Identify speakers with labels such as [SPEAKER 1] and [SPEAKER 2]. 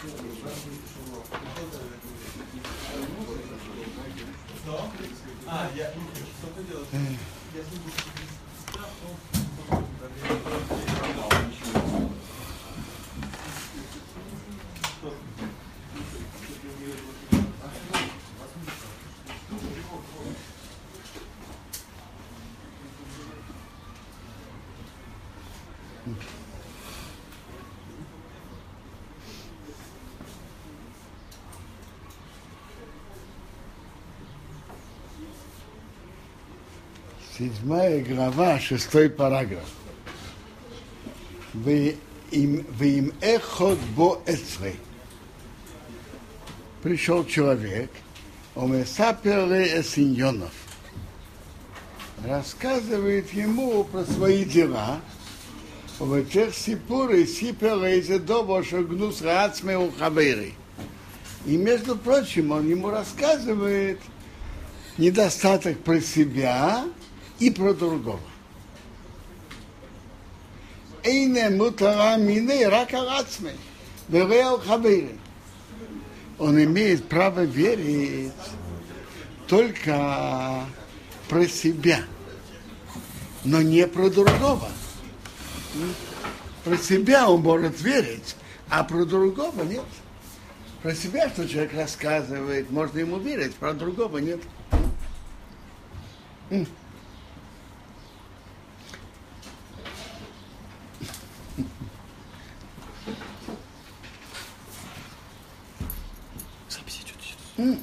[SPEAKER 1] А, я... Что ты делаешь? Я
[SPEAKER 2] Седьмая глава, шестой параграф. Вы им, эхот бо эцрей. Пришел человек, он саперли эсиньонов. Рассказывает ему про свои дела. В этих сипуры сиперли из дома шагнус рацме у хавери. И, между прочим, он ему рассказывает недостаток про себя и про другого. Эйне мутара мине рака рацме. Вереал хавери. Он имеет право верить только про себя, но не про другого. Про себя он может верить, а про другого нет. Про себя, что человек рассказывает, можно ему верить, про другого нет.
[SPEAKER 1] Mm.